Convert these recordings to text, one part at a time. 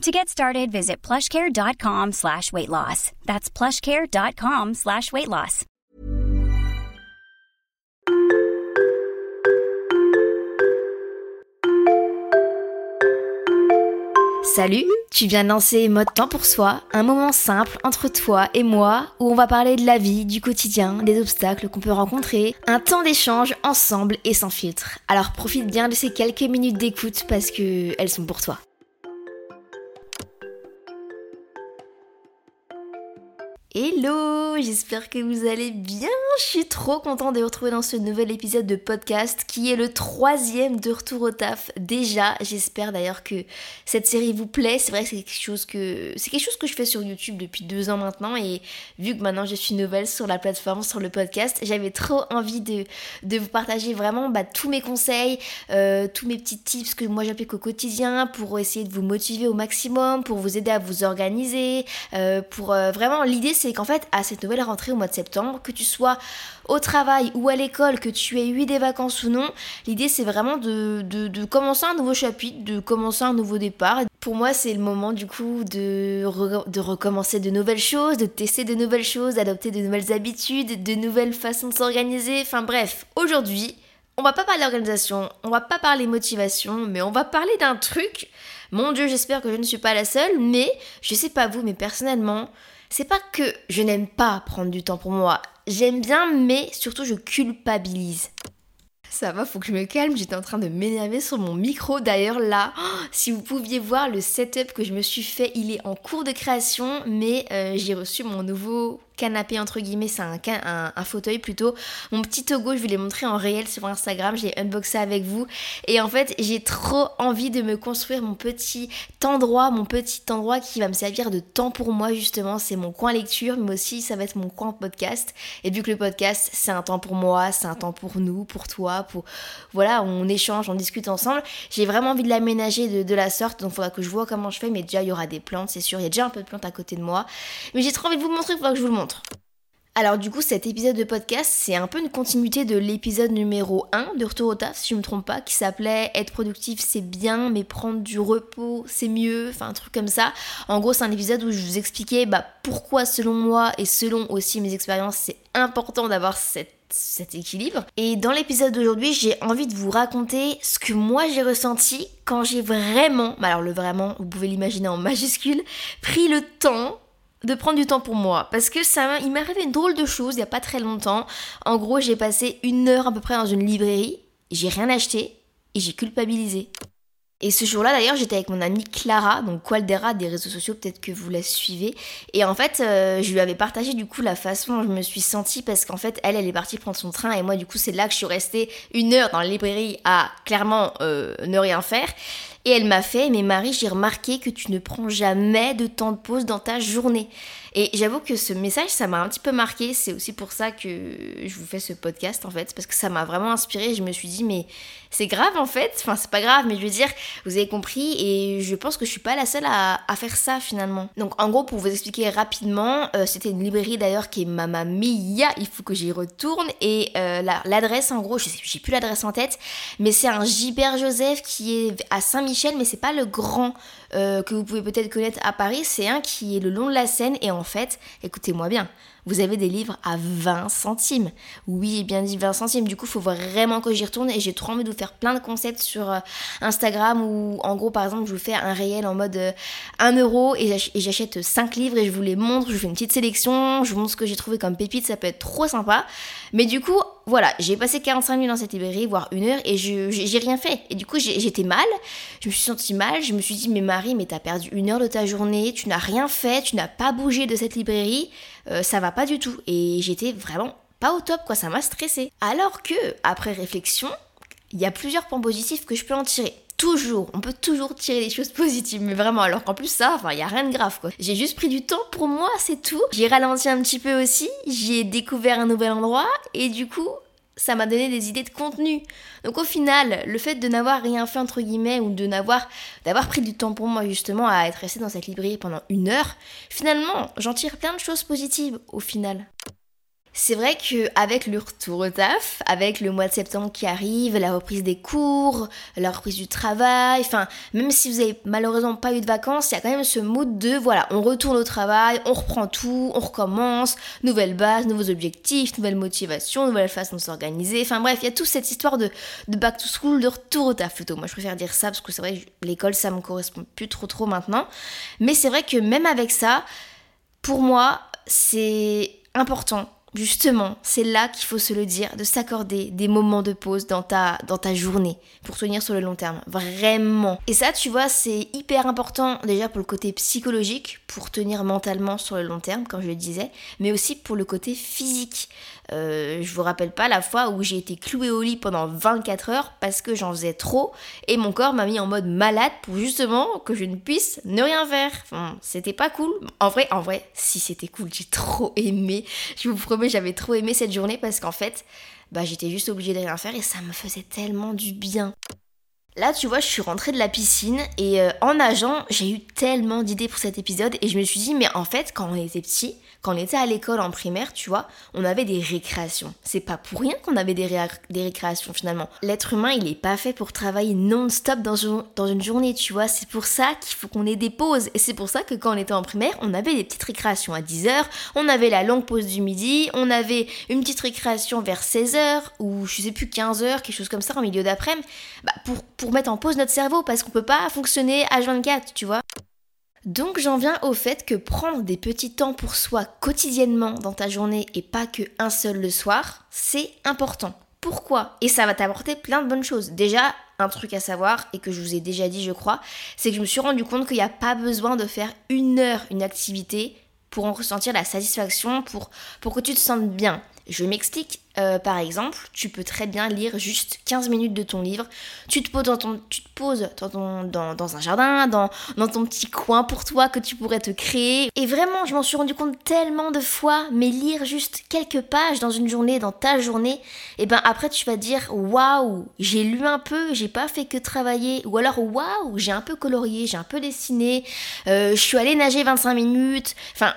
To get started, visit plushcare.com slash weight loss. That's plushcare.com slash weight loss. Salut, tu viens de lancer Mode Temps pour Soi, un moment simple entre toi et moi où on va parler de la vie, du quotidien, des obstacles qu'on peut rencontrer, un temps d'échange ensemble et sans filtre. Alors profite bien de ces quelques minutes d'écoute parce que elles sont pour toi. Hello, j'espère que vous allez bien. Je suis trop contente de vous retrouver dans ce nouvel épisode de podcast qui est le troisième de retour au taf. Déjà, j'espère d'ailleurs que cette série vous plaît. C'est vrai que c'est quelque chose que c'est quelque chose que je fais sur YouTube depuis deux ans maintenant et vu que maintenant je suis nouvelle sur la plateforme, sur le podcast, j'avais trop envie de, de vous partager vraiment bah, tous mes conseils, euh, tous mes petits tips que moi j'applique au quotidien pour essayer de vous motiver au maximum, pour vous aider à vous organiser, euh, pour euh, vraiment l'idée c'est qu'en fait, à cette nouvelle rentrée au mois de septembre, que tu sois au travail ou à l'école, que tu aies eu des vacances ou non, l'idée c'est vraiment de, de, commencer un nouveau chapitre, de commencer un nouveau départ. Pour moi, c'est le moment du coup de, de recommencer de nouvelles choses, de tester de nouvelles choses, d'adopter de nouvelles habitudes, de nouvelles façons de s'organiser. Enfin bref, aujourd'hui, on va pas parler organisation, on va pas parler motivation, mais on va parler d'un truc. Mon dieu, j'espère que je ne suis pas la seule, mais je sais pas vous, mais personnellement, c'est pas que je n'aime pas prendre du temps pour moi. J'aime bien, mais surtout je culpabilise. Ça va, faut que je me calme, j'étais en train de m'énerver sur mon micro. D'ailleurs là, si vous pouviez voir le setup que je me suis fait, il est en cours de création, mais euh, j'ai reçu mon nouveau canapé entre guillemets, c'est un, un, fauteuil plutôt. Mon petit Togo, je vous l'ai montré en réel sur Instagram, j'ai unboxé avec vous. Et en fait, j'ai trop envie de me construire mon petit endroit, mon petit endroit qui va me servir de temps pour moi justement. C'est mon coin lecture, mais aussi ça va être mon coin podcast. Et vu que le podcast, c'est un temps pour moi, c'est un temps pour nous, pour toi, pour... Voilà, on échange, on discute ensemble. J'ai vraiment envie de l'aménager de, de, la sorte, donc il faudra que je vois comment je fais. Mais déjà, il y aura des plantes, c'est sûr. Il y a déjà un peu de plantes à côté de moi. Mais j'ai trop envie de vous montrer, il faudra que je vous le montre. Alors du coup cet épisode de podcast c'est un peu une continuité de l'épisode numéro 1 de Retour au taf si je me trompe pas qui s'appelait être productif c'est bien mais prendre du repos c'est mieux enfin un truc comme ça. En gros c'est un épisode où je vous expliquais bah, pourquoi selon moi et selon aussi mes expériences c'est important d'avoir cet équilibre. Et dans l'épisode d'aujourd'hui, j'ai envie de vous raconter ce que moi j'ai ressenti quand j'ai vraiment, bah alors le vraiment, vous pouvez l'imaginer en majuscule, pris le temps de prendre du temps pour moi parce que ça il m'est arrivé une drôle de chose il y a pas très longtemps en gros j'ai passé une heure à peu près dans une librairie j'ai rien acheté et j'ai culpabilisé et ce jour-là, d'ailleurs, j'étais avec mon amie Clara, donc Qualdera des réseaux sociaux, peut-être que vous la suivez. Et en fait, euh, je lui avais partagé du coup la façon dont je me suis sentie parce qu'en fait, elle, elle est partie prendre son train et moi, du coup, c'est là que je suis restée une heure dans la librairie à clairement euh, ne rien faire. Et elle m'a fait, mais Marie, j'ai remarqué que tu ne prends jamais de temps de pause dans ta journée. Et j'avoue que ce message, ça m'a un petit peu marqué. C'est aussi pour ça que je vous fais ce podcast, en fait, parce que ça m'a vraiment inspiré. Je me suis dit, mais c'est grave, en fait. Enfin, c'est pas grave, mais je veux dire, vous avez compris. Et je pense que je suis pas la seule à, faire ça, finalement. Donc, en gros, pour vous expliquer rapidement, euh, c'était une librairie d'ailleurs qui est Mamma Mia. Il faut que j'y retourne. Et euh, l'adresse, en gros, je sais, j'ai plus l'adresse en tête, mais c'est un Gilbert Joseph qui est à 5 Saint-Michel, mais c'est pas le grand euh, que vous pouvez peut-être connaître à Paris, c'est un qui est le long de la Seine et en fait, écoutez-moi bien, vous avez des livres à 20 centimes. Oui, bien dit 20 centimes. Du coup, il faut vraiment que j'y retourne et j'ai trop envie de vous faire plein de concepts sur euh, Instagram où, en gros, par exemple, je vous fais un réel en mode 1 euh, euro et j'achète 5 livres et je vous les montre. Je vous fais une petite sélection, je vous montre ce que j'ai trouvé comme pépite. Ça peut être trop sympa. Mais du coup, voilà, j'ai passé 45 minutes dans cette librairie, voire une heure, et j'ai rien fait. Et du coup, j'étais mal, je me suis sentie mal, je me suis dit, mais Marie, mais t'as perdu une heure de ta journée, tu n'as rien fait, tu n'as pas bougé de cette librairie, euh, ça va pas du tout. Et j'étais vraiment pas au top, quoi, ça m'a stressé. Alors que, après réflexion, il y a plusieurs points positifs que je peux en tirer toujours, on peut toujours tirer des choses positives, mais vraiment, alors qu'en plus ça, enfin, il y a rien de grave quoi. J'ai juste pris du temps pour moi, c'est tout. J'ai ralenti un petit peu aussi, j'ai découvert un nouvel endroit et du coup, ça m'a donné des idées de contenu. Donc au final, le fait de n'avoir rien fait entre guillemets ou de n'avoir d'avoir pris du temps pour moi justement à être resté dans cette librairie pendant une heure, finalement, j'en tire plein de choses positives au final. C'est vrai qu'avec le retour au taf, avec le mois de septembre qui arrive, la reprise des cours, la reprise du travail, enfin, même si vous avez malheureusement pas eu de vacances, il y a quand même ce mood de voilà, on retourne au travail, on reprend tout, on recommence, nouvelle base, nouveaux objectifs, nouvelle motivation, nouvelle façon de s'organiser. Enfin bref, il y a toute cette histoire de, de back to school, de retour au taf plutôt. Moi je préfère dire ça parce que c'est vrai l'école ça me correspond plus trop trop maintenant. Mais c'est vrai que même avec ça, pour moi, c'est important Justement, c'est là qu'il faut se le dire, de s'accorder des moments de pause dans ta, dans ta journée pour tenir sur le long terme. Vraiment. Et ça, tu vois, c'est hyper important déjà pour le côté psychologique, pour tenir mentalement sur le long terme, comme je le disais, mais aussi pour le côté physique. Euh, je vous rappelle pas la fois où j'ai été clouée au lit pendant 24 heures parce que j'en faisais trop et mon corps m'a mis en mode malade pour justement que je ne puisse ne rien faire. C'était pas cool. En vrai, en vrai, si c'était cool, j'ai trop aimé. Je vous promets, j'avais trop aimé cette journée parce qu'en fait, bah j'étais juste obligée de rien faire et ça me faisait tellement du bien. Là, tu vois, je suis rentrée de la piscine et euh, en nageant, j'ai eu tellement d'idées pour cet épisode et je me suis dit, mais en fait, quand on était petit, quand on était à l'école en primaire, tu vois, on avait des récréations. C'est pas pour rien qu'on avait des, récréations finalement. L'être humain, il est pas fait pour travailler non-stop dans, une, journée, tu vois. C'est pour ça qu'il faut qu'on ait des pauses. Et c'est pour ça que quand on était en primaire, on avait des petites récréations à 10h, on avait la longue pause du midi, on avait une petite récréation vers 16h ou je sais plus 15h, quelque chose comme ça en milieu d'après-midi, bah, pour, pour mettre en pause notre cerveau parce qu'on peut pas fonctionner à 24, tu vois. Donc j'en viens au fait que prendre des petits temps pour soi quotidiennement dans ta journée et pas que un seul le soir, c'est important. Pourquoi? Et ça va t'apporter plein de bonnes choses. Déjà, un truc à savoir, et que je vous ai déjà dit je crois, c'est que je me suis rendu compte qu'il n'y a pas besoin de faire une heure une activité pour en ressentir la satisfaction, pour, pour que tu te sentes bien. Je m'explique. Euh, par exemple, tu peux très bien lire juste 15 minutes de ton livre. Tu te poses dans, ton, tu te poses dans, dans, un jardin, dans, dans ton petit coin pour toi que tu pourrais te créer. Et vraiment, je m'en suis rendu compte tellement de fois, mais lire juste quelques pages dans une journée, dans ta journée, et ben après tu vas dire waouh, j'ai lu un peu, j'ai pas fait que travailler. Ou alors waouh, j'ai un peu colorié, j'ai un peu dessiné, euh, je suis allée nager 25 minutes. Enfin,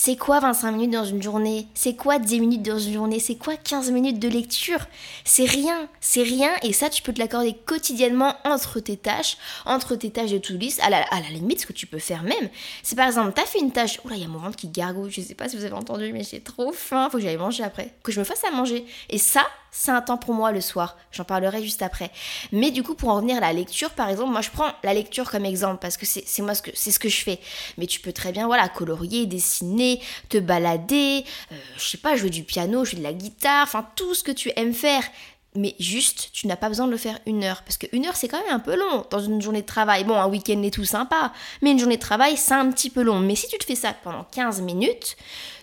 c'est quoi 25 minutes dans une journée? C'est quoi 10 minutes dans une journée? C'est quoi 15 minutes de lecture? C'est rien, c'est rien et ça tu peux te l'accorder quotidiennement entre tes tâches, entre tes tâches de to-do list, à la, à la limite ce que tu peux faire même. C'est par exemple, t'as fait une tâche, là il y a mon ventre qui gargouille, je sais pas si vous avez entendu mais j'ai trop faim, faut que j'aille manger après, que je me fasse à manger. Et ça, c'est un temps pour moi le soir. J'en parlerai juste après. Mais du coup, pour en revenir à la lecture, par exemple, moi je prends la lecture comme exemple parce que c'est moi ce que c'est ce que je fais. Mais tu peux très bien, voilà, colorier, dessiner, te balader, euh, je sais pas, jouer du piano, jouer de la guitare, enfin tout ce que tu aimes faire. Mais juste, tu n'as pas besoin de le faire une heure. Parce qu'une heure, c'est quand même un peu long dans une journée de travail. Bon, un week-end est tout sympa. Mais une journée de travail, c'est un petit peu long. Mais si tu te fais ça pendant 15 minutes,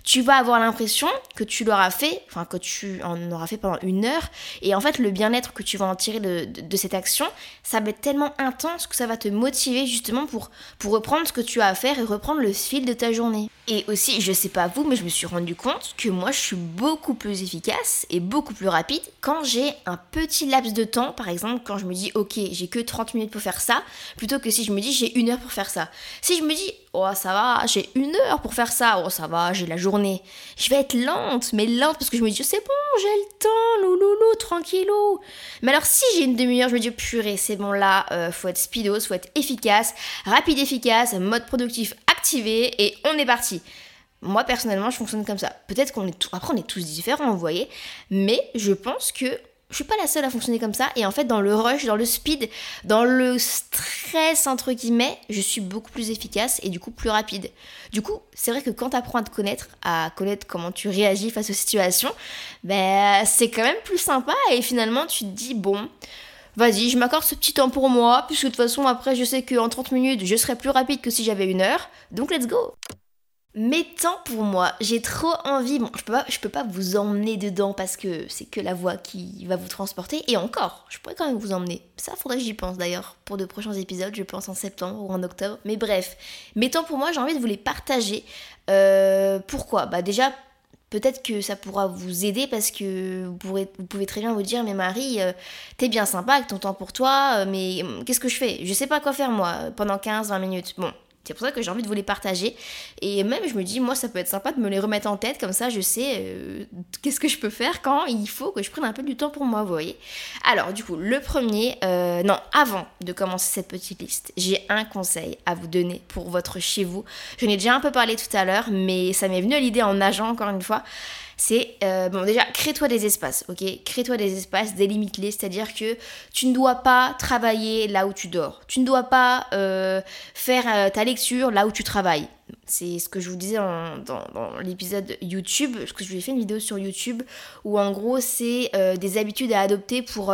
tu vas avoir l'impression que tu l'auras fait, enfin que tu en auras fait pendant une heure, et en fait le bien-être que tu vas en tirer de, cette action, ça va être tellement intense que ça va te motiver justement pour, pour reprendre ce que tu as à faire et reprendre le fil de ta journée. Et aussi, je sais pas vous, mais je me suis rendu compte que moi je suis beaucoup plus efficace et beaucoup plus rapide quand j'ai un petit laps de temps, par exemple quand je me dis ok j'ai que 30 minutes pour faire ça, plutôt que si je me dis j'ai une heure pour faire ça. Si je me dis oh ça va, j'ai une heure pour faire ça, oh ça va, j'ai la journée. Je vais être lente, mais lente parce que je me dis c'est bon, j'ai le temps, louloulou, tranquillou. Mais alors si j'ai une demi-heure, je me dis purée, c'est bon là, euh, faut être speedos, faut être efficace, rapide, efficace, mode productif activé et on est parti. Moi personnellement, je fonctionne comme ça. Peut-être qu'on est après on est tous différents, vous voyez, mais je pense que je suis pas la seule à fonctionner comme ça. Et en fait, dans le rush, dans le speed, dans le stress, entre guillemets, je suis beaucoup plus efficace et du coup plus rapide. Du coup, c'est vrai que quand tu apprends à te connaître, à connaître comment tu réagis face aux situations, ben, c'est quand même plus sympa. Et finalement, tu te dis, bon, vas-y, je m'accorde ce petit temps pour moi, puisque de toute façon, après, je sais qu'en 30 minutes, je serai plus rapide que si j'avais une heure. Donc, let's go! Mais tant pour moi, j'ai trop envie. Bon, je peux pas, je peux pas vous emmener dedans parce que c'est que la voix qui va vous transporter. Et encore, je pourrais quand même vous emmener. Ça, faudrait que j'y pense d'ailleurs pour de prochains épisodes. Je pense en septembre ou en octobre. Mais bref, mais tant pour moi, j'ai envie de vous les partager. Euh, pourquoi? Bah déjà. Peut-être que ça pourra vous aider parce que vous, pouvez très bien vous dire Mais Marie, euh, t'es bien sympa avec ton temps pour toi, euh, mais qu'est-ce que je fais? Je sais pas quoi faire moi pendant 15-20 minutes. Bon, c'est pour ça que j'ai envie de vous les partager. Et même, je me dis, moi, ça peut être sympa de me les remettre en tête, comme ça, je sais euh, qu'est-ce que je peux faire quand il faut que je prenne un peu du temps pour moi, vous voyez. Alors, du coup, le premier, euh, non, avant de commencer cette petite liste, j'ai un conseil à vous donner pour votre chez vous. Je n'ai déjà un peu parlé tout à l'heure, mais ça m'est venu à l'idée en nageant, encore une fois c'est euh, bon déjà crée-toi des espaces, ok? Crée-toi des espaces, délimite-les, c'est-à-dire que tu ne dois pas travailler là où tu dors, tu ne dois pas euh, faire euh, ta lecture là où tu travailles. C'est ce que je vous disais dans, l'épisode YouTube, parce que je vous ai fait une vidéo sur YouTube où en gros c'est des habitudes à adopter pour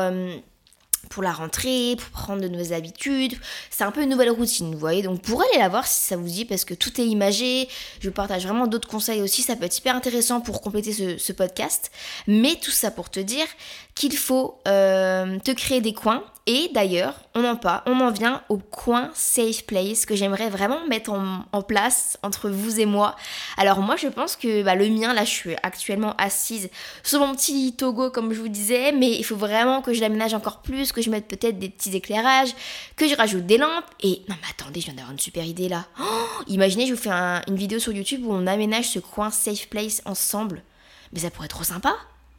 pour la rentrée, pour prendre de nouvelles habitudes. C'est un peu une nouvelle routine, vous voyez. Donc pour aller la voir si ça vous dit, parce que tout est imagé. Je partage vraiment d'autres conseils aussi. Ça peut être hyper intéressant pour compléter ce, podcast. Mais tout ça pour te dire qu'il faut euh, te créer des coins et d'ailleurs, on en pas, on en vient au coin safe place que j'aimerais vraiment mettre en, place entre vous et moi. Alors moi, je pense que bah, le mien, là, je suis actuellement assise sur mon petit Togo, comme je vous disais, mais il faut vraiment que je l'aménage encore plus, je mette peut-être des petits éclairages, que je rajoute des lampes. Et non, mais attendez, je viens d'avoir une super idée là. Oh, imaginez, je vous fais une vidéo sur YouTube où on aménage ce coin safe place ensemble. Mais ça pourrait être trop sympa.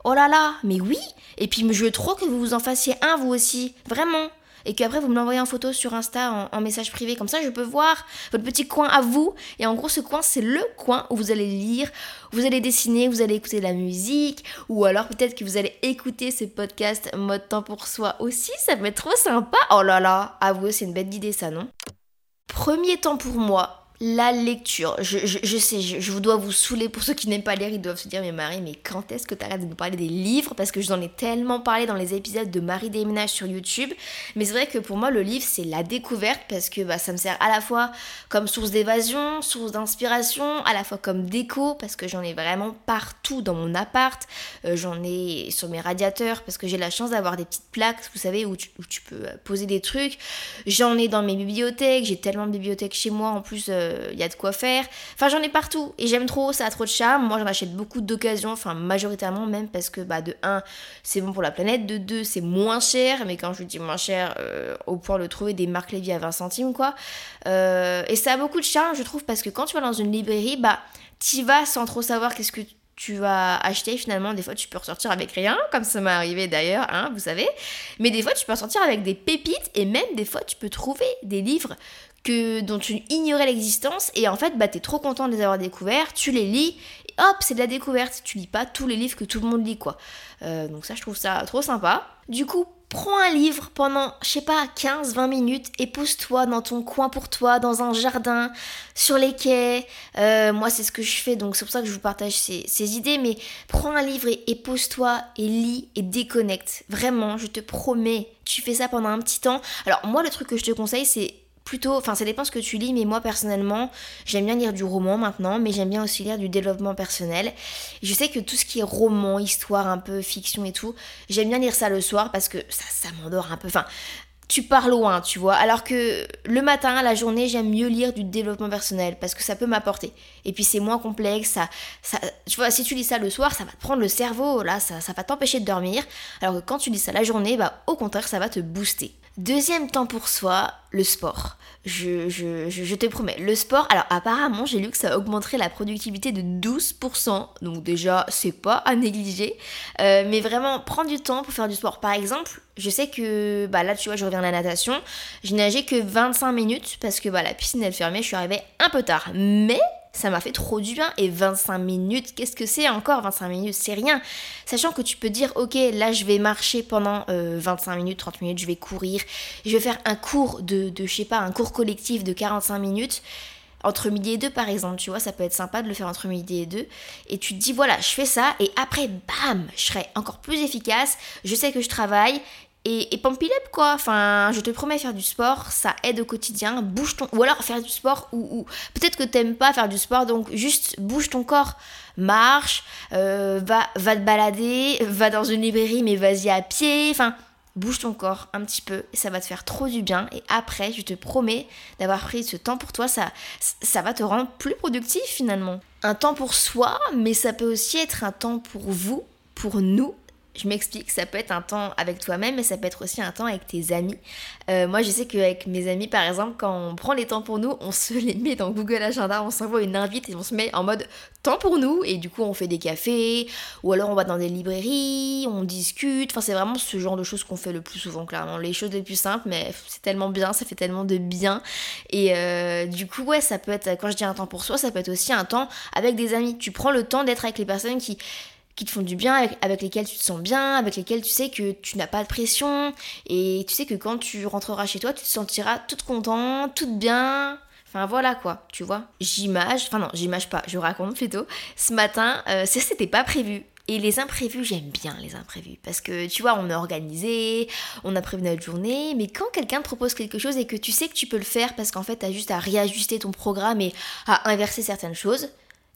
Oh là là, mais oui Et puis je veux trop que vous vous en fassiez un vous aussi, vraiment et qu'après vous me l'envoyez en photo sur Insta en, message privé. Comme ça, je peux voir votre petit coin à vous. Et en gros, ce coin, c'est le coin où vous allez lire, vous allez dessiner, vous allez écouter de la musique. Ou alors peut-être que vous allez écouter ce podcast mode temps pour soi aussi. Ça peut être trop sympa. Oh là là, à vous, c'est une bête d'idée ça, non? Premier temps pour moi, la lecture. Je, sais, je, dois vous saouler. Pour ceux qui n'aiment pas lire, ils doivent se dire Mais Marie, mais quand est-ce que tu arrêtes de nous parler des livres? Parce que je vous en ai tellement parlé dans les épisodes de Marie Déménage sur YouTube. Mais c'est vrai que pour moi, le livre, c'est la découverte parce que bah, ça me sert à la fois comme source d'évasion, source d'inspiration, à la fois comme déco parce que j'en ai vraiment partout dans mon appart. Euh, j'en ai sur mes radiateurs parce que j'ai la chance d'avoir des petites plaques, vous savez, où tu, peux poser des trucs. J'en ai dans mes bibliothèques. J'ai tellement de bibliothèques chez moi en plus. Euh, il y a de quoi faire. Enfin, j'en ai partout et j'aime trop, ça a trop de charme. Moi, j'en achète beaucoup d'occasions, enfin, majoritairement même parce que, bah, de 1, c'est bon pour la planète, de 2, c'est moins cher, mais quand je dis moins cher, euh, au point de trouver des marques Lévy à 20 centimes, quoi. Euh, et ça a beaucoup de charme, je trouve, parce que quand tu vas dans une librairie, bah, tu vas sans trop savoir qu'est-ce que tu vas acheter finalement, des fois tu peux ressortir avec rien, comme ça m'est arrivé d'ailleurs, hein, vous savez. Mais des fois tu peux ressortir avec des pépites et même des fois tu peux trouver des livres que, dont tu ignorais l'existence et en fait bah t'es trop content de les avoir découverts, tu les lis et hop c'est de la découverte, tu lis pas tous les livres que tout le monde lit quoi. Euh, donc ça je trouve ça trop sympa. Du coup prends un livre pendant je sais pas 15-20 minutes et pose-toi dans ton coin pour toi, dans un jardin, sur les quais. Euh, moi c'est ce que je fais donc c'est pour ça que je vous partage ces, idées mais prends un livre et, et pose-toi et lis et déconnecte. Vraiment je te promets tu fais ça pendant un petit temps. Alors moi le truc que je te conseille c'est plutôt, enfin ça dépend ce que tu lis, mais moi personnellement, j'aime bien lire du roman maintenant, mais j'aime bien aussi lire du développement personnel. Je sais que tout ce qui est roman, histoire, un peu fiction et tout, j'aime bien lire ça le soir parce que ça, ça m'endort un peu. Enfin, tu pars loin, tu vois. Alors que le matin, la journée, j'aime mieux lire du développement personnel parce que ça peut m'apporter. Et puis c'est moins complexe, ça, ça, tu vois, si tu lis ça le soir, ça va te prendre le cerveau, là, ça, ça va t'empêcher de dormir. Alors que quand tu lis ça la journée, bah au contraire, ça va te booster. Deuxième temps pour soi, le sport. Je, je, je, te promets, le sport, alors apparemment j'ai lu que ça augmenterait la productivité de 12%, donc déjà c'est pas à négliger, euh, mais vraiment prendre du temps pour faire du sport. Par exemple, je sais que bah là tu vois je reviens à la natation, je nageais que 25 minutes parce que bah, la piscine elle fermait, je suis arrivée un peu tard, mais ça m'a fait trop du bien. Et 25 minutes, qu'est-ce que c'est encore 25 minutes? C'est rien. Sachant que tu peux dire, ok, là je vais marcher pendant 25 euh, minutes, 30 minutes, je vais courir, je vais faire un cours de, de je sais pas, un cours collectif de 45 minutes entre midi et deux par exemple, tu vois, ça peut être sympa de le faire entre midi et deux. Et tu te dis, voilà, je fais ça, et après, bam, je serai encore plus efficace, je sais que je travaille, et, et up quoi, enfin je te promets faire du sport, ça aide au quotidien, bouge ton... Ou alors faire du sport, ou, peut-être que t'aimes pas faire du sport, donc juste bouge ton corps, marche, euh, va, va te balader, va dans une librairie mais vas-y à pied, enfin bouge ton corps un petit peu, ça va te faire trop du bien, et après je te promets d'avoir pris ce temps pour toi, ça, ça va te rendre plus productif finalement. Un temps pour soi, mais ça peut aussi être un temps pour vous, pour nous, je m'explique, ça peut être un temps avec toi-même, mais ça peut être aussi un temps avec tes amis. Euh, moi, je sais qu'avec mes amis, par exemple, quand on prend les temps pour nous, on se les met dans Google Agenda, on s'envoie une invite et on se met en mode temps pour nous. Et du coup, on fait des cafés, ou alors on va dans des librairies, on discute. Enfin, c'est vraiment ce genre de choses qu'on fait le plus souvent, clairement. Les choses les plus simples, mais c'est tellement bien, ça fait tellement de bien. Et euh, du coup, ouais, ça peut être, quand je dis un temps pour soi, ça peut être aussi un temps avec des amis. Tu prends le temps d'être avec les personnes qui qui te font du bien, avec, lesquels tu te sens bien, avec lesquels tu sais que tu n'as pas de pression, et tu sais que quand tu rentreras chez toi, tu te sentiras toute contente, toute bien. Enfin voilà quoi, tu vois. J'image, enfin non, j'image pas, je raconte plutôt. Ce matin, euh, c'était pas prévu. Et les imprévus, j'aime bien les imprévus. Parce que tu vois, on a organisé, on a prévu notre journée, mais quand quelqu'un te propose quelque chose et que tu sais que tu peux le faire parce qu'en fait, tu as juste à réajuster ton programme et à inverser certaines choses,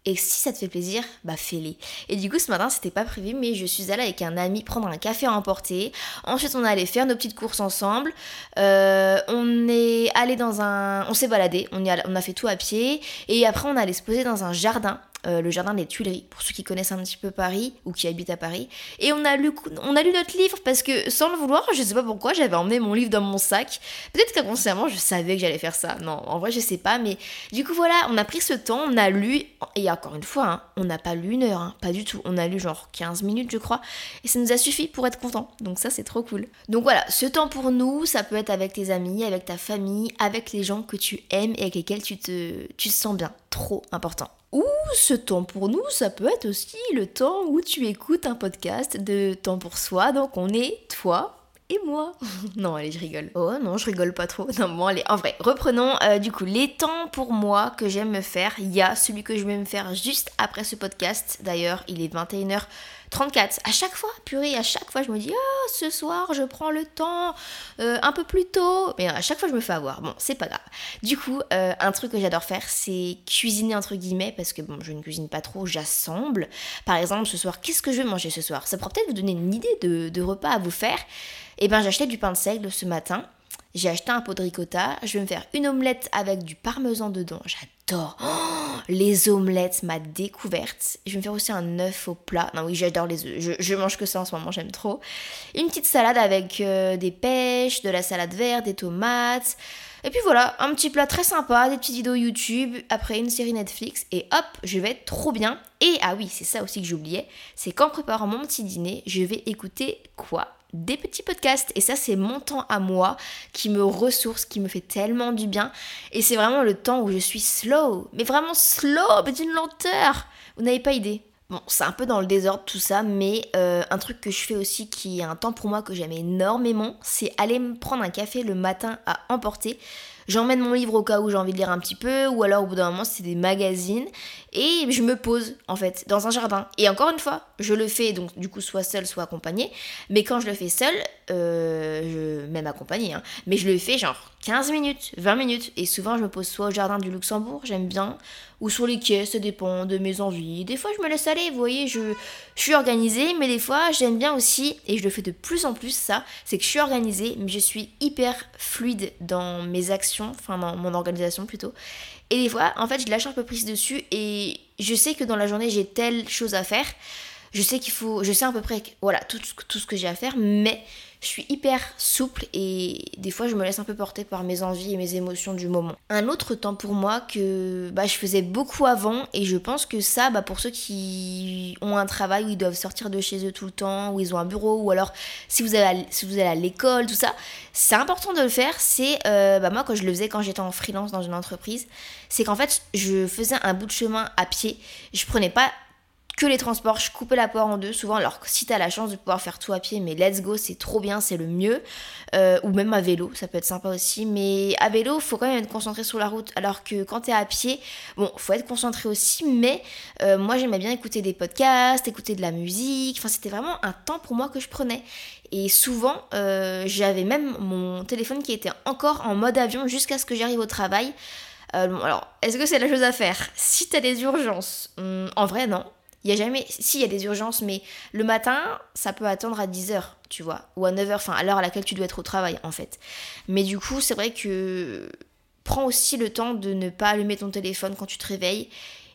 et si ça te fait plaisir, bah fais-les. Et du coup, ce matin, c'était pas prévu, mais je suis allée avec un ami prendre un café à emporter. Ensuite, on allait faire nos petites courses ensemble. Euh, on est allé dans un. On s'est baladé, on, a... fait tout à pied. Et après, on allait se poser dans un jardin euh, le jardin des Tuileries, pour ceux qui connaissent un petit peu Paris ou qui habitent à Paris. Et on a lu, on a lu notre livre parce que sans le vouloir, je sais pas pourquoi, j'avais emmené mon livre dans mon sac. Peut-être qu'inconsciemment, je savais que j'allais faire ça. Non, en vrai, je sais pas, mais du coup, voilà, on a pris ce temps, on a lu, et encore une fois, hein, on n'a pas lu une heure, hein, pas du tout. On a lu genre 15 minutes, je crois, et ça nous a suffi pour être content. Donc ça, c'est trop cool. Donc voilà, ce temps pour nous, ça peut être avec tes amis, avec ta famille, avec les gens que tu aimes et avec lesquels tu te, tu te sens bien. Trop important. Ou ce temps pour nous, ça peut être aussi le temps où tu écoutes un podcast de temps pour soi. Donc on est toi et moi. non, allez, je rigole. Oh non, je rigole pas trop. Non, bon, allez, en vrai, reprenons. Euh, du coup, les temps pour moi que j'aime me faire, il y a celui que je vais me faire juste après ce podcast. D'ailleurs, il est 21h. 34. À chaque fois, purée, à chaque fois, je me dis, ah, ce soir, je prends le temps euh, un peu plus tôt. Mais à chaque fois, je me fais avoir. Bon, c'est pas grave. Du coup, euh, un truc que j'adore faire, c'est cuisiner, entre guillemets, parce que bon, je ne cuisine pas trop, j'assemble. Par exemple, ce soir, qu'est-ce que je vais manger ce soir? Ça pourrait peut-être vous donner une idée de, de repas à vous faire. Eh j'ai acheté du pain de seigle ce matin. J'ai acheté un pot de ricotta. Je vais me faire une omelette avec du parmesan dedans. J'adore. Oh, les omelettes, ma découverte. Je vais me faire aussi un œuf au plat. Non, oui, j'adore les œufs. Je, mange que ça en ce moment, j'aime trop. Une petite salade avec euh, des pêches, de la salade verte, des tomates. Et puis voilà, un petit plat très sympa, des petites vidéos YouTube, après une série Netflix, et hop, je vais être trop bien. Et ah oui, c'est ça aussi que j'oubliais, c'est qu'en préparant mon petit dîner, je vais écouter quoi? Des petits podcasts. Et ça, c'est mon temps à moi qui me ressource, qui me fait tellement du bien. Et c'est vraiment le temps où je suis slow. Mais vraiment slow, mais d'une lenteur. Vous n'avez pas idée. Bon, c'est un peu dans le désordre tout ça, mais euh, un truc que je fais aussi qui est un temps pour moi que j'aime énormément, c'est aller me prendre un café le matin à emporter. J'emmène mon livre au cas où j'ai envie de lire un petit peu, ou alors au bout d'un moment c'est des magazines, et je me pose en fait dans un jardin. Et encore une fois, je le fais donc du coup soit seul, soit accompagné, mais quand je le fais seul, euh, je, même accompagné, hein, mais je le fais genre 15 minutes, 20 minutes, et souvent je me pose soit au jardin du Luxembourg, j'aime bien, ou sur les quais, ça dépend de mes envies. Des fois, je me laisse aller, vous voyez, je, je suis organisée, mais des fois, j'aime bien aussi, et je le fais de plus en plus, ça, c'est que je suis organisée, mais je suis hyper fluide dans mes actions, enfin dans mon organisation plutôt. Et des fois, en fait, je lâche un peu prise dessus, et je sais que dans la journée, j'ai telle chose à faire je sais qu'il faut, je sais à peu près, tout, ce que j'ai à faire, mais je suis hyper souple et des fois je me laisse un peu porter par mes envies et mes émotions du moment. Un autre temps pour moi que bah, je faisais beaucoup avant et je pense que ça, bah, pour ceux qui ont un travail où ils doivent sortir de chez eux tout le temps, où ils ont un bureau, ou alors si vous allez à, si vous allez à l'école, tout ça, c'est important de le faire. C'est euh, bah, moi quand je le faisais quand j'étais en freelance dans une entreprise, c'est qu'en fait je faisais un bout de chemin à pied. Je prenais pas que les transports, je coupais la poire en deux souvent. Alors si t'as la chance de pouvoir faire tout à pied, mais let's go, c'est trop bien, c'est le mieux. Euh, ou même à vélo, ça peut être sympa aussi. Mais à vélo, faut quand même être concentré sur la route. Alors que quand t'es à pied, bon, faut être concentré aussi. Mais euh, moi, j'aimais bien écouter des podcasts, écouter de la musique. Enfin, c'était vraiment un temps pour moi que je prenais. Et souvent, euh, j'avais même mon téléphone qui était encore en mode avion jusqu'à ce que j'arrive au travail. alors, est-ce que c'est la chose à faire? Si t'as des urgences, hmm, en vrai, non. Il y a jamais. Si, il y a des urgences, mais le matin, ça peut attendre à 10h, tu vois. Ou à 9h, enfin, à l'heure à laquelle tu dois être au travail, en fait. Mais du coup, c'est vrai que. Prends aussi le temps de ne pas allumer ton téléphone quand tu te réveilles.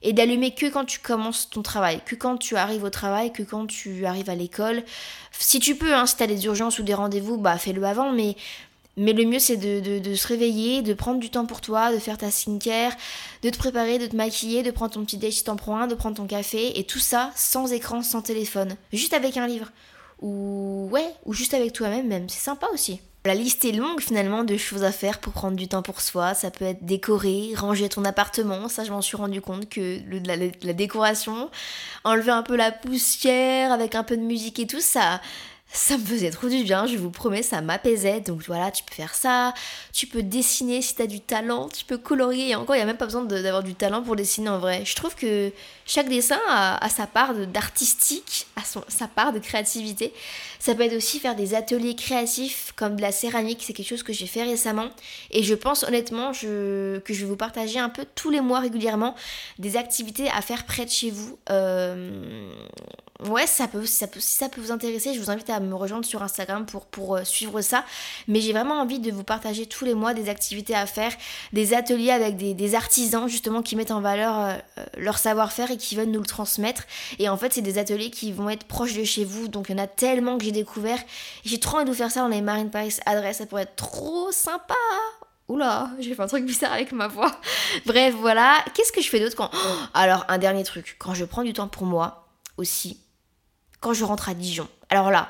Et d'allumer que quand tu commences ton travail, que quand tu arrives au travail, que quand tu arrives à l'école. Si tu peux, hein, si t'as des urgences ou des rendez-vous, bah fais-le avant, mais mais le mieux, c'est de, se réveiller, de prendre du temps pour toi, de faire ta skincare, de te préparer, de te maquiller, de prendre ton petit déj si t'en prends un, de prendre ton café, et tout ça sans écran, sans téléphone, juste avec un livre. Ou ouais, ou juste avec toi-même même, c'est sympa aussi. La liste est longue finalement de choses à faire pour prendre du temps pour soi. Ça peut être décorer, ranger ton appartement. Ça, je m'en suis rendu compte que la décoration, enlever un peu la poussière avec un peu de musique et tout, ça, ça me faisait trop du bien, je vous promets, ça m'apaisait. Donc voilà, tu peux faire ça, tu peux dessiner si tu as du talent, tu peux colorier. Et encore, il n'y a même pas besoin d'avoir du talent pour dessiner en vrai. Je trouve que chaque dessin a, sa part d'artistique, a sa part de créativité. Ça peut être aussi faire des ateliers créatifs comme de la céramique, c'est quelque chose que j'ai fait récemment. Et je pense honnêtement que je vais vous partager un peu tous les mois régulièrement des activités à faire près de chez vous. Euh, ouais, ça peut, ça peut, si ça peut vous intéresser, je vous invite à me rejoindre sur Instagram pour, pour euh, suivre ça. Mais j'ai vraiment envie de vous partager tous les mois des activités à faire, des ateliers avec des, artisans justement qui mettent en valeur euh, euh, leur savoir-faire et qui veulent nous le transmettre. Et en fait, c'est des ateliers qui vont être proches de chez vous. Donc il y en a tellement que j'ai découvert. J'ai trop envie de vous faire ça dans les Marine Paris adresse. Ça pourrait être trop sympa. Oula, j'ai fait un truc bizarre avec ma voix. Bref, voilà. Qu'est-ce que je fais d'autre quand... alors, un dernier truc. Quand je prends du temps pour moi aussi, quand je rentre à Dijon. Alors là,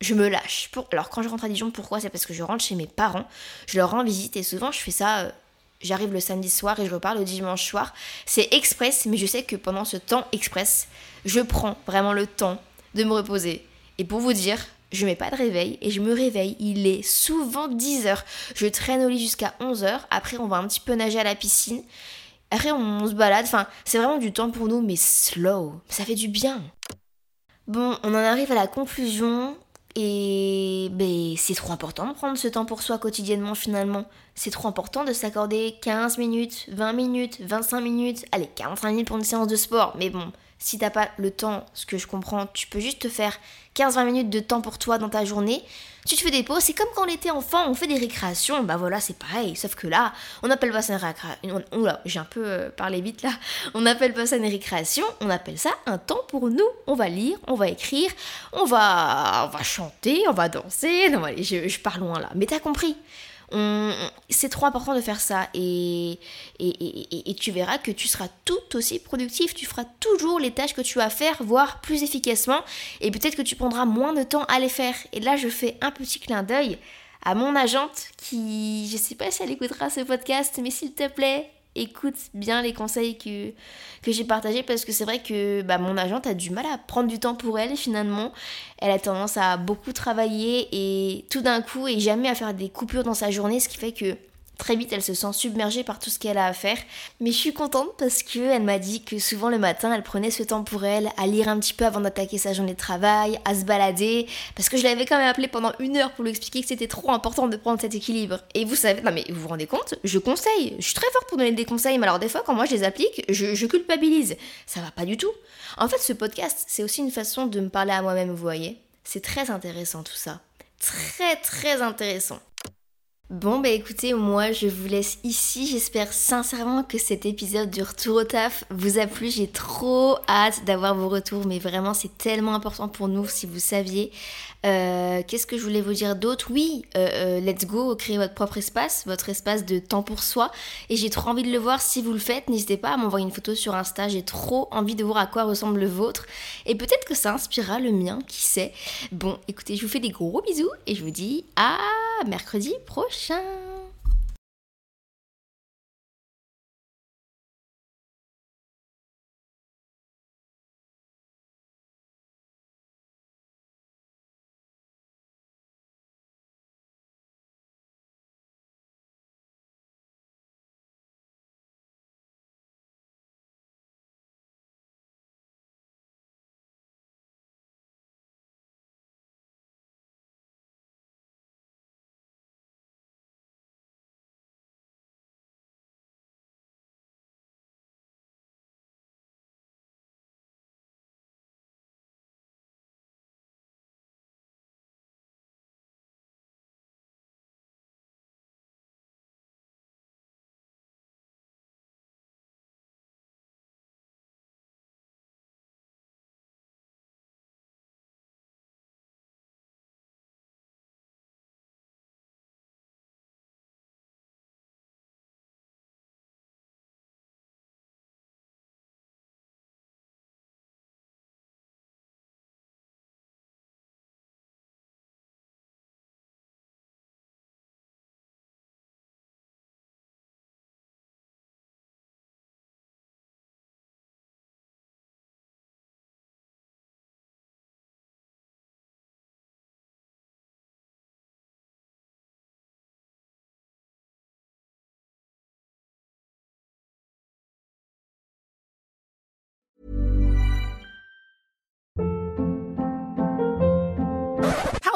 je me lâche. Alors quand je rentre à Dijon, pourquoi? C'est parce que je rentre chez mes parents, je leur rends visite et souvent je fais ça, euh, j'arrive le samedi soir et je repars le dimanche soir. C'est express, mais je sais que pendant ce temps express, je prends vraiment le temps de me reposer. Et pour vous dire, je mets pas de réveil et je me réveille, il est souvent 10h. Je traîne au lit jusqu'à 11h, après on va un petit peu nager à la piscine. Après on se balade, enfin c'est vraiment du temps pour nous mais slow, ça fait du bien. Bon, on en arrive à la conclusion. Et ben, c'est trop important de prendre ce temps pour soi quotidiennement finalement. C'est trop important de s'accorder 15 minutes, 20 minutes, 25 minutes, allez 45 minutes pour une séance de sport. Mais bon, si t'as pas le temps, ce que je comprends, tu peux juste te faire 15-20 minutes de temps pour toi dans ta journée. Tu te fais des pauses, c'est comme quand on était enfant, on fait des récréations, bah voilà, c'est pareil, sauf que là, on appelle pas ça une récréation. Oula, j'ai un peu euh, parlé vite là. On appelle pas ça une récréation, on appelle ça un temps pour nous. On va lire, on va écrire, on va, on va chanter, on va danser. Non, allez, je, je pars loin là. Mais t'as compris c'est trop important de faire ça. Et, et, tu verras que tu seras tout aussi productif, tu feras toujours les tâches que tu as à faire, voire plus efficacement. Et peut-être que tu prendras moins de temps à les faire. Et là, je fais un petit clin d'œil à mon agente qui, je sais pas si elle écoutera ce podcast, mais s'il te plaît, écoute bien les conseils que, que j'ai partagés parce que c'est vrai que bah, mon agente a du mal à prendre du temps pour elle finalement. Elle a tendance à beaucoup travailler et tout d'un coup et jamais à faire des coupures dans sa journée, ce qui fait que Très vite, elle se sent submergée par tout ce qu'elle a à faire. Mais je suis contente parce qu'elle m'a dit que souvent le matin, elle prenait ce temps pour elle, à lire un petit peu avant d'attaquer sa journée de travail, à se balader. Parce que je l'avais quand même appelée pendant une heure pour lui expliquer que c'était trop important de prendre cet équilibre. Et vous savez, non mais vous vous rendez compte, je conseille. Je suis très forte pour donner des conseils, mais alors des fois, quand moi je les applique, je, je culpabilise. Ça va pas du tout. En fait, ce podcast, c'est aussi une façon de me parler à moi-même, vous voyez. C'est très intéressant tout ça. Très très intéressant. Bon bah écoutez, moi je vous laisse ici. J'espère sincèrement que cet épisode du retour au taf vous a plu. J'ai trop hâte d'avoir vos retours, mais vraiment c'est tellement important pour nous si vous saviez. Euh, qu'est-ce que je voulais vous dire d'autre? Oui, euh, euh, let's go, créer votre propre espace, votre espace de temps pour soi. Et j'ai trop envie de le voir si vous le faites. N'hésitez pas à m'envoyer une photo sur Insta. J'ai trop envie de voir à quoi ressemble le vôtre. Et peut-être que ça inspirera le mien, qui sait? Bon, écoutez, je vous fais des gros bisous et je vous dis à mercredi prochain.